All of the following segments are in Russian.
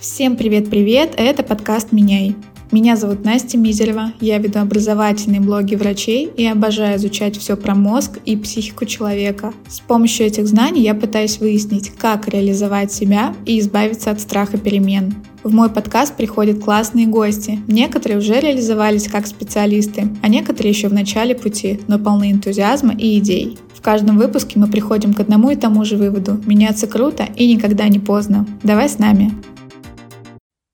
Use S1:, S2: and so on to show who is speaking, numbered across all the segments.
S1: Всем привет-привет, это подкаст «Меняй». Меня зовут Настя Мизерева, я веду образовательные блоги врачей и обожаю изучать все про мозг и психику человека. С помощью этих знаний я пытаюсь выяснить, как реализовать себя и избавиться от страха перемен. В мой подкаст приходят классные гости. Некоторые уже реализовались как специалисты, а некоторые еще в начале пути, но полны энтузиазма и идей. В каждом выпуске мы приходим к одному и тому же выводу. Меняться круто и никогда не поздно. Давай с нами.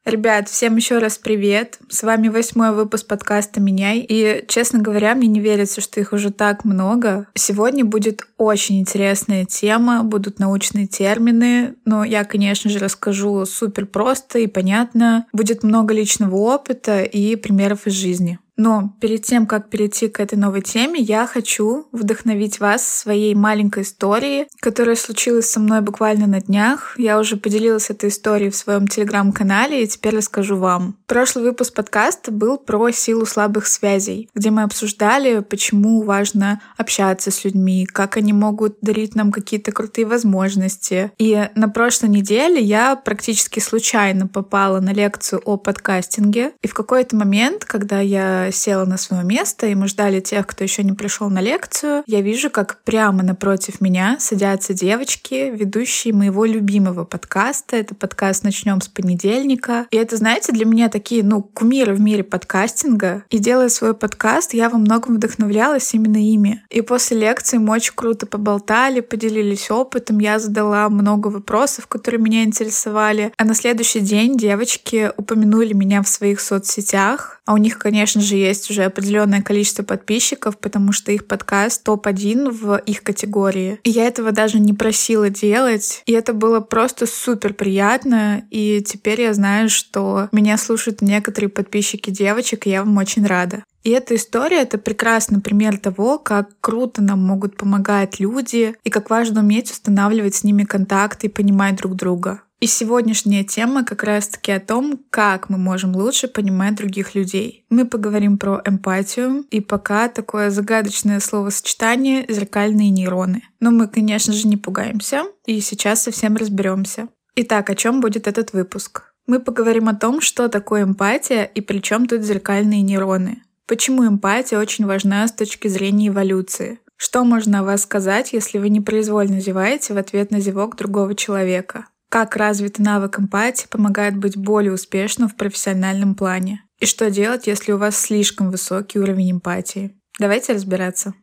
S1: Ребят, всем еще раз привет. С вами восьмой выпуск подкаста «Меняй». И, честно говоря, мне не верится, что их уже так много. Сегодня будет очень интересная тема, будут научные термины. Но я, конечно же, расскажу супер просто и понятно. Будет много личного опыта и примеров из жизни. Но перед тем, как перейти к этой новой теме, я хочу вдохновить вас своей маленькой историей, которая случилась со мной буквально на днях. Я уже поделилась этой историей в своем телеграм-канале и теперь расскажу вам. Прошлый выпуск подкаста был про силу слабых связей, где мы обсуждали, почему важно общаться с людьми, как они могут дарить нам какие-то крутые возможности. И на прошлой неделе я практически случайно попала на лекцию о подкастинге. И в какой-то момент, когда я села на свое место, и мы ждали тех, кто еще не пришел на лекцию, я вижу, как прямо напротив меня садятся девочки, ведущие моего любимого подкаста. Это подкаст «Начнем с понедельника». И это, знаете, для меня такие, ну, кумиры в мире подкастинга. И делая свой подкаст, я во многом вдохновлялась именно ими. И после лекции мы очень круто поболтали, поделились опытом, я задала много вопросов, которые меня интересовали. А на следующий день девочки упомянули меня в своих соцсетях. А у них, конечно же, есть уже определенное количество подписчиков, потому что их подкаст топ-1 в их категории. И я этого даже не просила делать. И это было просто супер приятно. И теперь я знаю, что меня слушают некоторые подписчики девочек, и я вам очень рада. И эта история — это прекрасный пример того, как круто нам могут помогать люди и как важно уметь устанавливать с ними контакты и понимать друг друга. И сегодняшняя тема как раз-таки о том, как мы можем лучше понимать других людей. Мы поговорим про эмпатию, и пока такое загадочное словосочетание «зеркальные нейроны». Но мы, конечно же, не пугаемся, и сейчас совсем разберемся. Итак, о чем будет этот выпуск? Мы поговорим о том, что такое эмпатия и при чем тут зеркальные нейроны. Почему эмпатия очень важна с точки зрения эволюции? Что можно о вас сказать, если вы непроизвольно зеваете в ответ на зевок другого человека? Как развитый навык эмпатии помогает быть более успешным в профессиональном плане? И что делать, если у вас слишком высокий уровень эмпатии? Давайте разбираться.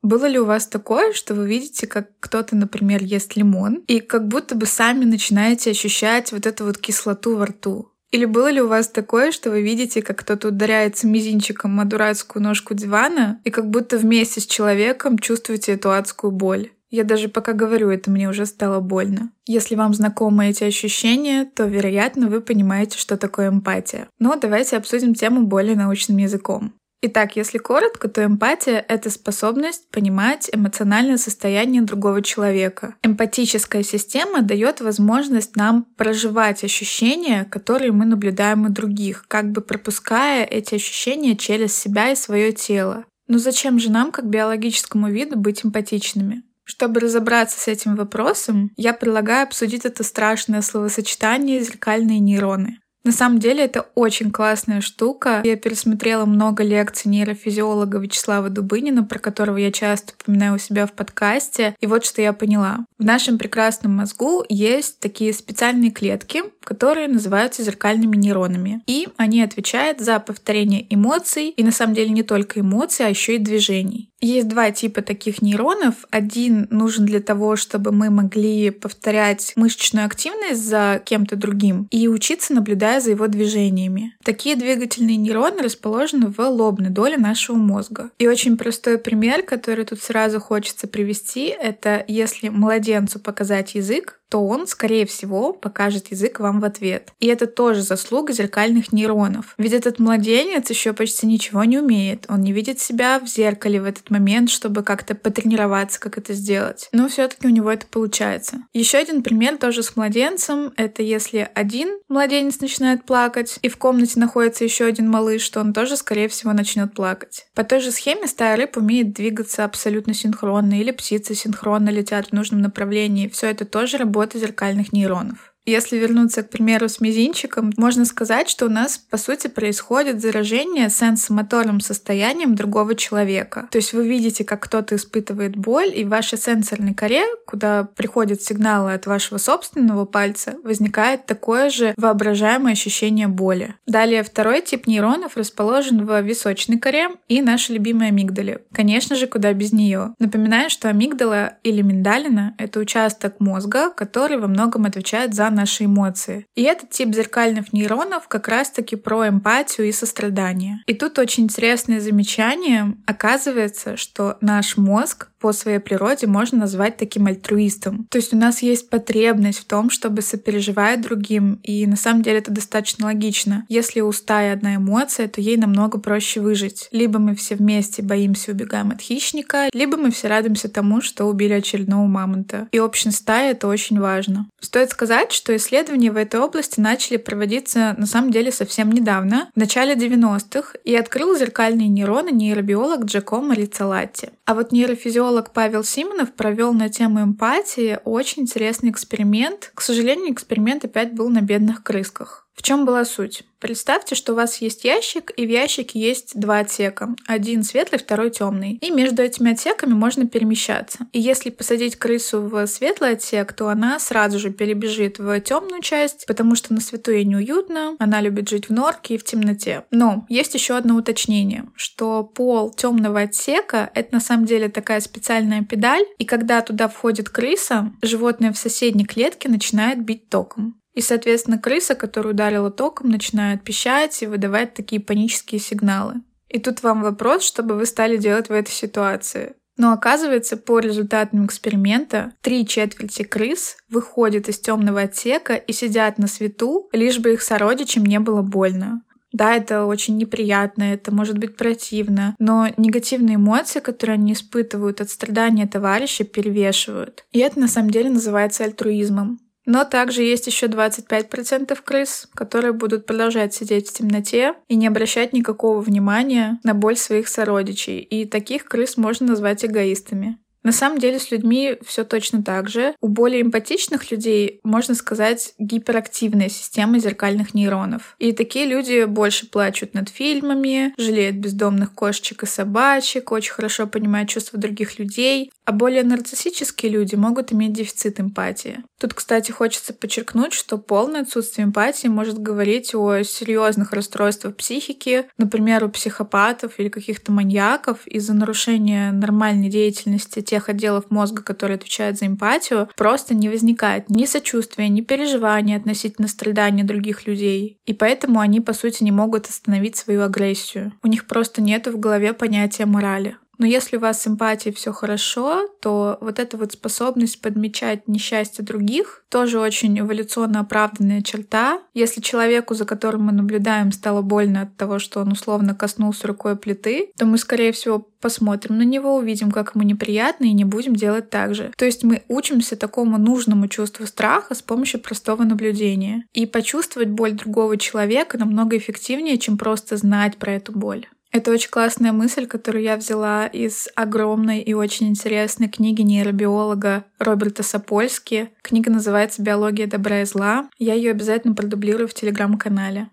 S1: Было ли у вас такое, что вы видите, как кто-то, например, ест лимон, и как будто бы сами начинаете ощущать вот эту вот кислоту во рту? Или было ли у вас такое, что вы видите, как кто-то ударяется мизинчиком о дурацкую ножку дивана, и как будто вместе с человеком чувствуете эту адскую боль? Я даже пока говорю это, мне уже стало больно. Если вам знакомы эти ощущения, то, вероятно, вы понимаете, что такое эмпатия. Но давайте обсудим тему более научным языком. Итак, если коротко, то эмпатия — это способность понимать эмоциональное состояние другого человека. Эмпатическая система дает возможность нам проживать ощущения, которые мы наблюдаем у других, как бы пропуская эти ощущения через себя и свое тело. Но зачем же нам, как биологическому виду, быть эмпатичными? Чтобы разобраться с этим вопросом, я предлагаю обсудить это страшное словосочетание «зеркальные нейроны». На самом деле это очень классная штука. Я пересмотрела много лекций нейрофизиолога Вячеслава Дубынина, про которого я часто упоминаю у себя в подкасте. И вот что я поняла. В нашем прекрасном мозгу есть такие специальные клетки, которые называются зеркальными нейронами. И они отвечают за повторение эмоций, и на самом деле не только эмоций, а еще и движений. Есть два типа таких нейронов. Один нужен для того, чтобы мы могли повторять мышечную активность за кем-то другим и учиться, наблюдая за его движениями. Такие двигательные нейроны расположены в лобной доле нашего мозга. И очень простой пример, который тут сразу хочется привести, это если младенцу показать язык, то он, скорее всего, покажет язык вам в ответ. И это тоже заслуга зеркальных нейронов. Ведь этот младенец еще почти ничего не умеет. Он не видит себя в зеркале в этот момент, чтобы как-то потренироваться, как это сделать. Но все-таки у него это получается. Еще один пример тоже с младенцем. Это если один младенец начинает плакать, и в комнате находится еще один малыш, то он тоже, скорее всего, начнет плакать. По той же схеме стая рыб умеет двигаться абсолютно синхронно, или птицы синхронно летят в нужном направлении. Все это тоже работает работа зеркальных нейронов. Если вернуться, к примеру, с мизинчиком, можно сказать, что у нас, по сути, происходит заражение сенсомоторным состоянием другого человека. То есть вы видите, как кто-то испытывает боль, и в вашей сенсорной коре, куда приходят сигналы от вашего собственного пальца, возникает такое же воображаемое ощущение боли. Далее второй тип нейронов расположен в височной коре и нашей любимой амигдале. Конечно же, куда без нее. Напоминаю, что амигдала или миндалина — это участок мозга, который во многом отвечает за наши эмоции. И этот тип зеркальных нейронов как раз-таки про эмпатию и сострадание. И тут очень интересное замечание. Оказывается, что наш мозг по своей природе можно назвать таким альтруистом. То есть у нас есть потребность в том, чтобы сопереживать другим, и на самом деле это достаточно логично. Если у стаи одна эмоция, то ей намного проще выжить. Либо мы все вместе боимся, убегаем от хищника, либо мы все радуемся тому, что убили очередного мамонта. И общность стаи — это очень важно. Стоит сказать, что исследования в этой области начали проводиться на самом деле совсем недавно, в начале 90-х, и открыл зеркальные нейроны нейробиолог Джакомо Рицалатти. А вот нейрофизиолог Павел Симонов провел на тему эмпатии очень интересный эксперимент. К сожалению, эксперимент опять был на бедных крысках. В чем была суть? Представьте, что у вас есть ящик, и в ящике есть два отсека. Один светлый, второй темный. И между этими отсеками можно перемещаться. И если посадить крысу в светлый отсек, то она сразу же перебежит в темную часть, потому что на свету ей неуютно, она любит жить в норке и в темноте. Но есть еще одно уточнение, что пол темного отсека — это на самом деле такая специальная педаль, и когда туда входит крыса, животное в соседней клетке начинает бить током. И, соответственно, крыса, которую ударила током, начинает пищать и выдавать такие панические сигналы. И тут вам вопрос, что бы вы стали делать в этой ситуации. Но оказывается, по результатам эксперимента, три четверти крыс выходят из темного отсека и сидят на свету, лишь бы их сородичам не было больно. Да, это очень неприятно, это может быть противно, но негативные эмоции, которые они испытывают от страдания товарища, перевешивают. И это на самом деле называется альтруизмом. Но также есть еще 25% крыс, которые будут продолжать сидеть в темноте и не обращать никакого внимания на боль своих сородичей. И таких крыс можно назвать эгоистами. На самом деле с людьми все точно так же. У более эмпатичных людей, можно сказать, гиперактивная система зеркальных нейронов. И такие люди больше плачут над фильмами, жалеют бездомных кошечек и собачек, очень хорошо понимают чувства других людей. А более нарциссические люди могут иметь дефицит эмпатии. Тут, кстати, хочется подчеркнуть, что полное отсутствие эмпатии может говорить о серьезных расстройствах психики, например, у психопатов или каких-то маньяков из-за нарушения нормальной деятельности тех отделов мозга, которые отвечают за эмпатию, просто не возникает ни сочувствия, ни переживания относительно страдания других людей. И поэтому они, по сути, не могут остановить свою агрессию. У них просто нет в голове понятия морали. Но если у вас с эмпатией все хорошо, то вот эта вот способность подмечать несчастье других тоже очень эволюционно оправданная черта. Если человеку, за которым мы наблюдаем, стало больно от того, что он условно коснулся рукой плиты, то мы, скорее всего, посмотрим на него, увидим, как ему неприятно, и не будем делать так же. То есть мы учимся такому нужному чувству страха с помощью простого наблюдения. И почувствовать боль другого человека намного эффективнее, чем просто знать про эту боль. Это очень классная мысль, которую я взяла из огромной и очень интересной книги нейробиолога Роберта Сапольски. Книга называется «Биология добра и зла». Я ее обязательно продублирую в телеграм-канале.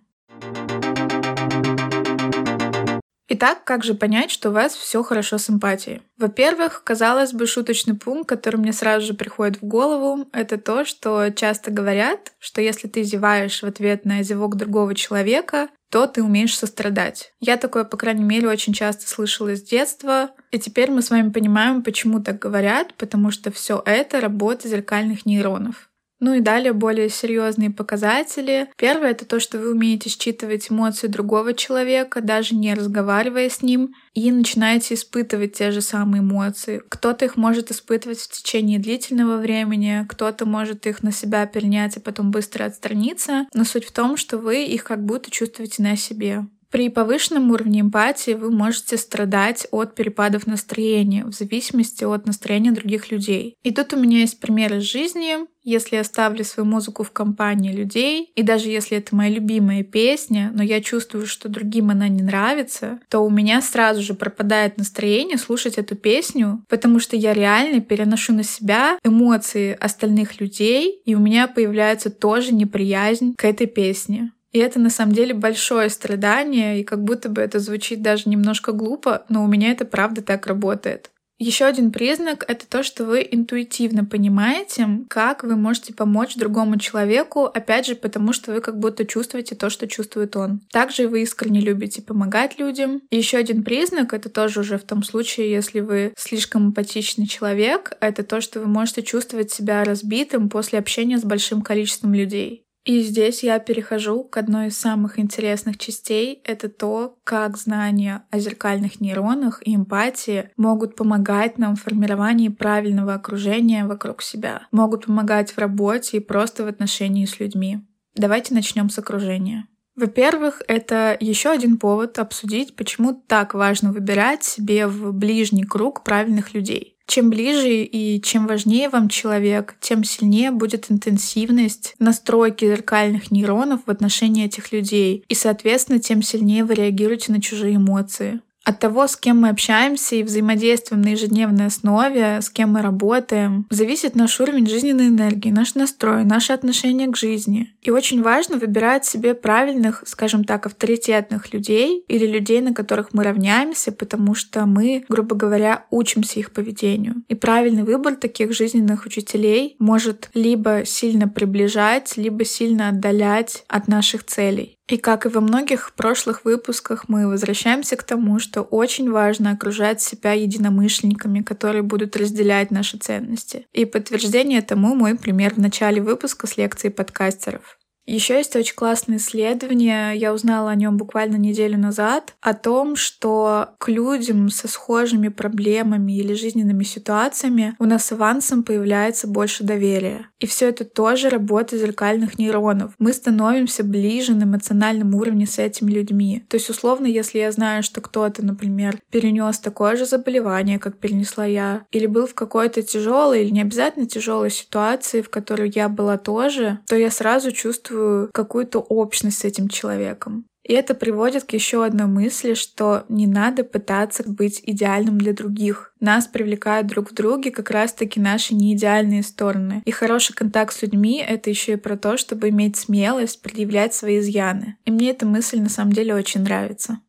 S1: Итак, как же понять, что у вас все хорошо с эмпатией? Во-первых, казалось бы, шуточный пункт, который мне сразу же приходит в голову, это то, что часто говорят, что если ты зеваешь в ответ на зевок другого человека, то ты умеешь сострадать. Я такое, по крайней мере, очень часто слышала с детства. И теперь мы с вами понимаем, почему так говорят, потому что все это работа зеркальных нейронов. Ну и далее более серьезные показатели. Первое это то, что вы умеете считывать эмоции другого человека, даже не разговаривая с ним, и начинаете испытывать те же самые эмоции. Кто-то их может испытывать в течение длительного времени, кто-то может их на себя перенять и потом быстро отстраниться, но суть в том, что вы их как будто чувствуете на себе. При повышенном уровне эмпатии вы можете страдать от перепадов настроения в зависимости от настроения других людей. И тут у меня есть пример из жизни. Если я ставлю свою музыку в компании людей, и даже если это моя любимая песня, но я чувствую, что другим она не нравится, то у меня сразу же пропадает настроение слушать эту песню, потому что я реально переношу на себя эмоции остальных людей, и у меня появляется тоже неприязнь к этой песне. И это на самом деле большое страдание, и как будто бы это звучит даже немножко глупо, но у меня это правда так работает. Еще один признак — это то, что вы интуитивно понимаете, как вы можете помочь другому человеку, опять же, потому что вы как будто чувствуете то, что чувствует он. Также вы искренне любите помогать людям. Еще один признак — это тоже уже в том случае, если вы слишком эмпатичный человек, это то, что вы можете чувствовать себя разбитым после общения с большим количеством людей. И здесь я перехожу к одной из самых интересных частей. Это то, как знания о зеркальных нейронах и эмпатии могут помогать нам в формировании правильного окружения вокруг себя, могут помогать в работе и просто в отношении с людьми. Давайте начнем с окружения. Во-первых, это еще один повод обсудить, почему так важно выбирать себе в ближний круг правильных людей. Чем ближе и чем важнее вам человек, тем сильнее будет интенсивность настройки зеркальных нейронов в отношении этих людей, и, соответственно, тем сильнее вы реагируете на чужие эмоции. От того, с кем мы общаемся и взаимодействуем на ежедневной основе, с кем мы работаем, зависит наш уровень жизненной энергии, наш настрой, наше отношение к жизни. И очень важно выбирать себе правильных, скажем так, авторитетных людей или людей, на которых мы равняемся, потому что мы, грубо говоря, учимся их поведению. И правильный выбор таких жизненных учителей может либо сильно приближать, либо сильно отдалять от наших целей. И как и во многих прошлых выпусках, мы возвращаемся к тому, что очень важно окружать себя единомышленниками, которые будут разделять наши ценности. И подтверждение тому мой пример в начале выпуска с лекции подкастеров. Еще есть очень классное исследование, я узнала о нем буквально неделю назад, о том, что к людям со схожими проблемами или жизненными ситуациями у нас авансом появляется больше доверия. И все это тоже работа зеркальных нейронов. Мы становимся ближе на эмоциональном уровне с этими людьми. То есть, условно, если я знаю, что кто-то, например, перенес такое же заболевание, как перенесла я, или был в какой-то тяжелой или не обязательно тяжелой ситуации, в которой я была тоже, то я сразу чувствую чувствую какую-то общность с этим человеком. И это приводит к еще одной мысли, что не надо пытаться быть идеальным для других. Нас привлекают друг в друге как раз-таки наши неидеальные стороны. И хороший контакт с людьми — это еще и про то, чтобы иметь смелость предъявлять свои изъяны. И мне эта мысль на самом деле очень нравится.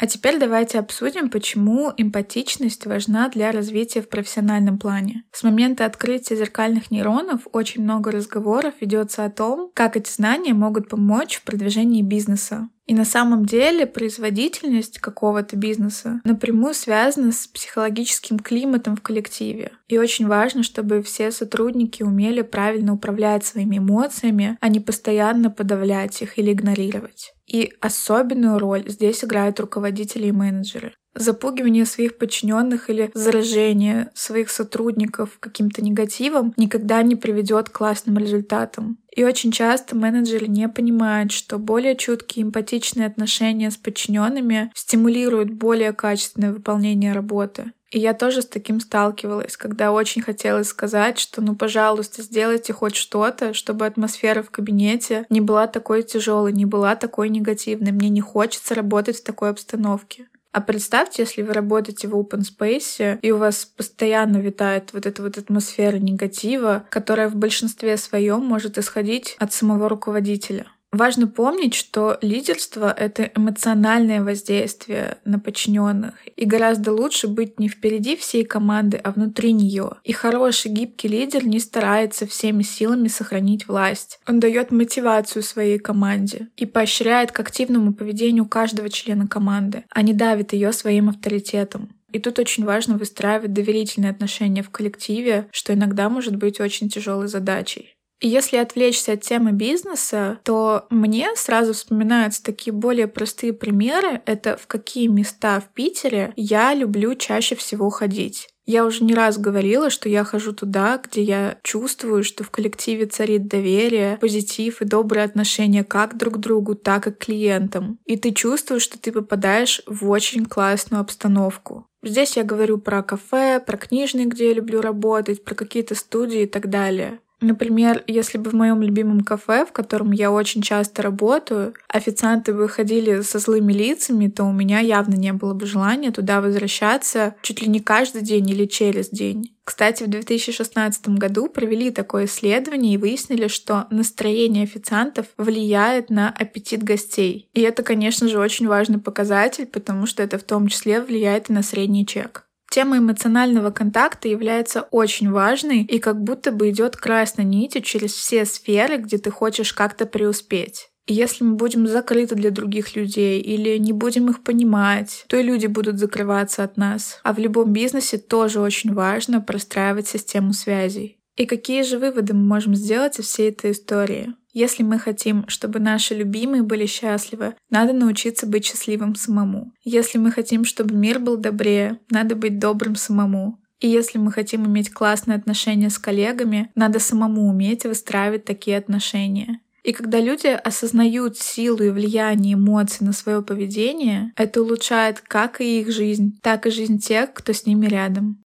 S1: А теперь давайте обсудим, почему эмпатичность важна для развития в профессиональном плане. С момента открытия зеркальных нейронов очень много разговоров ведется о том, как эти знания могут помочь в продвижении бизнеса. И на самом деле производительность какого-то бизнеса напрямую связана с психологическим климатом в коллективе. И очень важно, чтобы все сотрудники умели правильно управлять своими эмоциями, а не постоянно подавлять их или игнорировать. И особенную роль здесь играют руководители и менеджеры запугивание своих подчиненных или заражение своих сотрудников каким-то негативом никогда не приведет к классным результатам. И очень часто менеджеры не понимают, что более чуткие эмпатичные отношения с подчиненными стимулируют более качественное выполнение работы. И я тоже с таким сталкивалась, когда очень хотелось сказать, что ну, пожалуйста, сделайте хоть что-то, чтобы атмосфера в кабинете не была такой тяжелой, не была такой негативной. Мне не хочется работать в такой обстановке. А представьте, если вы работаете в open space, и у вас постоянно витает вот эта вот атмосфера негатива, которая в большинстве своем может исходить от самого руководителя. Важно помнить, что лидерство — это эмоциональное воздействие на подчиненных, и гораздо лучше быть не впереди всей команды, а внутри нее. И хороший гибкий лидер не старается всеми силами сохранить власть. Он дает мотивацию своей команде и поощряет к активному поведению каждого члена команды, а не давит ее своим авторитетом. И тут очень важно выстраивать доверительные отношения в коллективе, что иногда может быть очень тяжелой задачей. Если отвлечься от темы бизнеса, то мне сразу вспоминаются такие более простые примеры. Это в какие места в Питере я люблю чаще всего ходить. Я уже не раз говорила, что я хожу туда, где я чувствую, что в коллективе царит доверие, позитив и добрые отношения как друг к другу, так и к клиентам. И ты чувствуешь, что ты попадаешь в очень классную обстановку. Здесь я говорю про кафе, про книжный, где я люблю работать, про какие-то студии и так далее. Например, если бы в моем любимом кафе, в котором я очень часто работаю, официанты выходили со злыми лицами, то у меня явно не было бы желания туда возвращаться чуть ли не каждый день или через день. Кстати, в 2016 году провели такое исследование и выяснили, что настроение официантов влияет на аппетит гостей. И это, конечно же, очень важный показатель, потому что это в том числе влияет и на средний чек. Тема эмоционального контакта является очень важной и как будто бы идет красной нитью через все сферы, где ты хочешь как-то преуспеть. И если мы будем закрыты для других людей или не будем их понимать, то и люди будут закрываться от нас. А в любом бизнесе тоже очень важно простраивать систему связей. И какие же выводы мы можем сделать из всей этой истории? Если мы хотим, чтобы наши любимые были счастливы, надо научиться быть счастливым самому. Если мы хотим, чтобы мир был добрее, надо быть добрым самому. И если мы хотим иметь классные отношения с коллегами, надо самому уметь выстраивать такие отношения. И когда люди осознают силу и влияние эмоций на свое поведение, это улучшает как и их жизнь, так и жизнь тех, кто с ними рядом.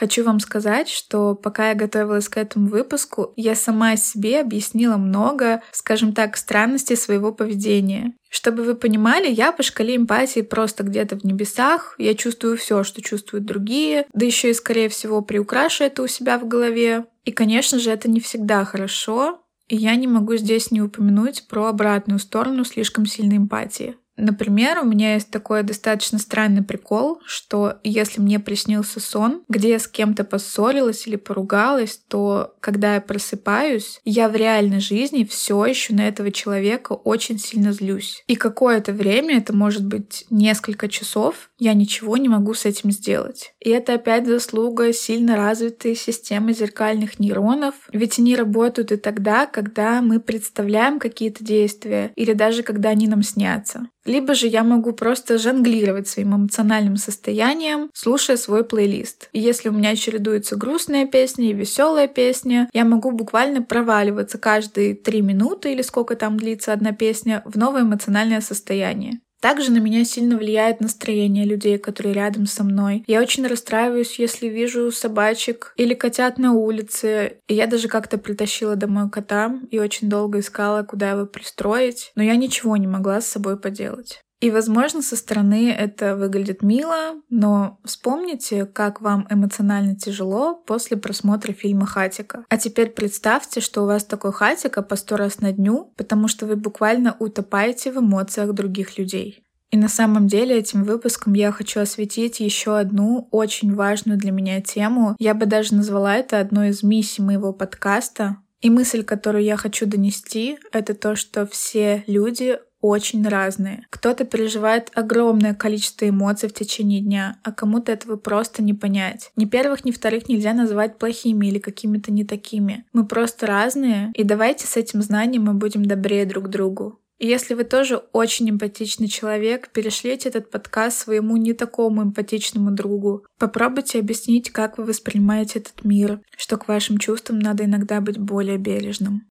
S1: Хочу вам сказать, что пока я готовилась к этому выпуску, я сама себе объяснила много, скажем так, странностей своего поведения. Чтобы вы понимали, я по шкале эмпатии просто где-то в небесах. Я чувствую все, что чувствуют другие, да еще и, скорее всего, приукрашу это у себя в голове. И, конечно же, это не всегда хорошо, и я не могу здесь не упомянуть про обратную сторону слишком сильной эмпатии. Например, у меня есть такой достаточно странный прикол, что если мне приснился сон, где я с кем-то поссорилась или поругалась, то когда я просыпаюсь, я в реальной жизни все еще на этого человека очень сильно злюсь. И какое-то время, это может быть несколько часов, я ничего не могу с этим сделать. И это опять заслуга сильно развитой системы зеркальных нейронов, ведь они работают и тогда, когда мы представляем какие-то действия или даже когда они нам снятся. Либо же я могу просто жонглировать своим эмоциональным состоянием, слушая свой плейлист. И если у меня чередуется грустная песня и веселая песня, я могу буквально проваливаться каждые три минуты или сколько там длится одна песня в новое эмоциональное состояние. Также на меня сильно влияет настроение людей, которые рядом со мной. Я очень расстраиваюсь, если вижу собачек или котят на улице. И я даже как-то притащила домой кота и очень долго искала, куда его пристроить. Но я ничего не могла с собой поделать. И, возможно, со стороны это выглядит мило, но вспомните, как вам эмоционально тяжело после просмотра фильма «Хатика». А теперь представьте, что у вас такой хатика по сто раз на дню, потому что вы буквально утопаете в эмоциях других людей. И на самом деле этим выпуском я хочу осветить еще одну очень важную для меня тему. Я бы даже назвала это одной из миссий моего подкаста. И мысль, которую я хочу донести, это то, что все люди очень разные. Кто-то переживает огромное количество эмоций в течение дня, а кому-то этого просто не понять. Ни первых, ни вторых нельзя назвать плохими или какими-то не такими. Мы просто разные, и давайте с этим знанием мы будем добрее друг другу. И если вы тоже очень эмпатичный человек, перешлите этот подкаст своему не такому эмпатичному другу. Попробуйте объяснить, как вы воспринимаете этот мир, что к вашим чувствам надо иногда быть более бережным.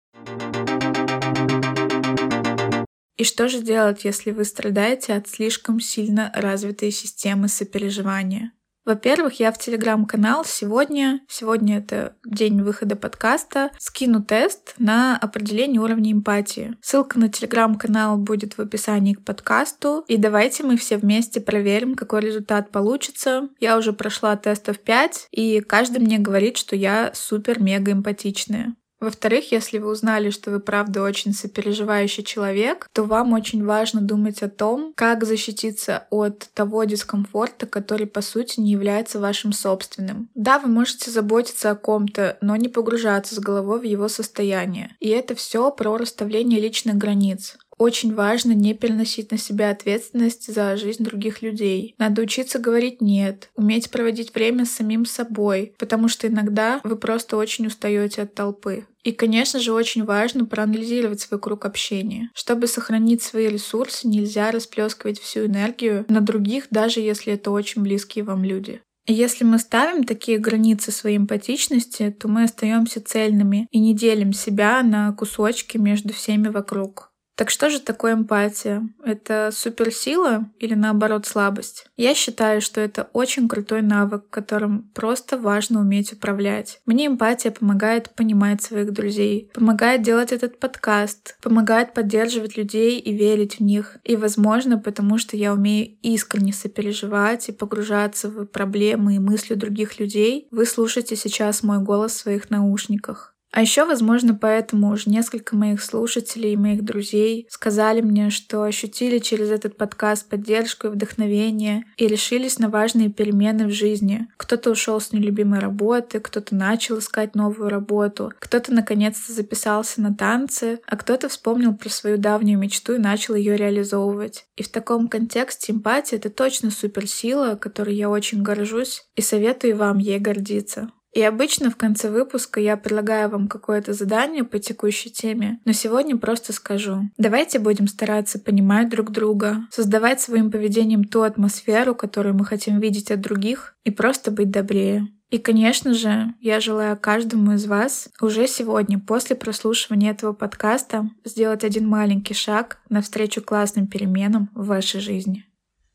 S1: И что же делать, если вы страдаете от слишком сильно развитой системы сопереживания? Во-первых, я в телеграм-канал сегодня, сегодня это день выхода подкаста, скину тест на определение уровня эмпатии. Ссылка на телеграм-канал будет в описании к подкасту. И давайте мы все вместе проверим, какой результат получится. Я уже прошла тестов 5, и каждый мне говорит, что я супер-мега эмпатичная. Во-вторых, если вы узнали, что вы правда очень сопереживающий человек, то вам очень важно думать о том, как защититься от того дискомфорта, который по сути не является вашим собственным. Да, вы можете заботиться о ком-то, но не погружаться с головой в его состояние. И это все про расставление личных границ. Очень важно не переносить на себя ответственность за жизнь других людей. Надо учиться говорить «нет», уметь проводить время с самим собой, потому что иногда вы просто очень устаете от толпы. И, конечно же, очень важно проанализировать свой круг общения. Чтобы сохранить свои ресурсы, нельзя расплескивать всю энергию на других, даже если это очень близкие вам люди. Если мы ставим такие границы своей эмпатичности, то мы остаемся цельными и не делим себя на кусочки между всеми вокруг. Так что же такое эмпатия? Это суперсила или наоборот слабость? Я считаю, что это очень крутой навык, которым просто важно уметь управлять. Мне эмпатия помогает понимать своих друзей, помогает делать этот подкаст, помогает поддерживать людей и верить в них. И, возможно, потому что я умею искренне сопереживать и погружаться в проблемы и мысли других людей, вы слушаете сейчас мой голос в своих наушниках. А еще, возможно, поэтому уже несколько моих слушателей и моих друзей сказали мне, что ощутили через этот подкаст поддержку и вдохновение и решились на важные перемены в жизни. Кто-то ушел с нелюбимой работы, кто-то начал искать новую работу, кто-то наконец-то записался на танцы, а кто-то вспомнил про свою давнюю мечту и начал ее реализовывать. И в таком контексте эмпатия — это точно суперсила, которой я очень горжусь и советую вам ей гордиться. И обычно в конце выпуска я предлагаю вам какое-то задание по текущей теме, но сегодня просто скажу. Давайте будем стараться понимать друг друга, создавать своим поведением ту атмосферу, которую мы хотим видеть от других, и просто быть добрее. И, конечно же, я желаю каждому из вас уже сегодня, после прослушивания этого подкаста, сделать один маленький шаг навстречу классным переменам в вашей жизни.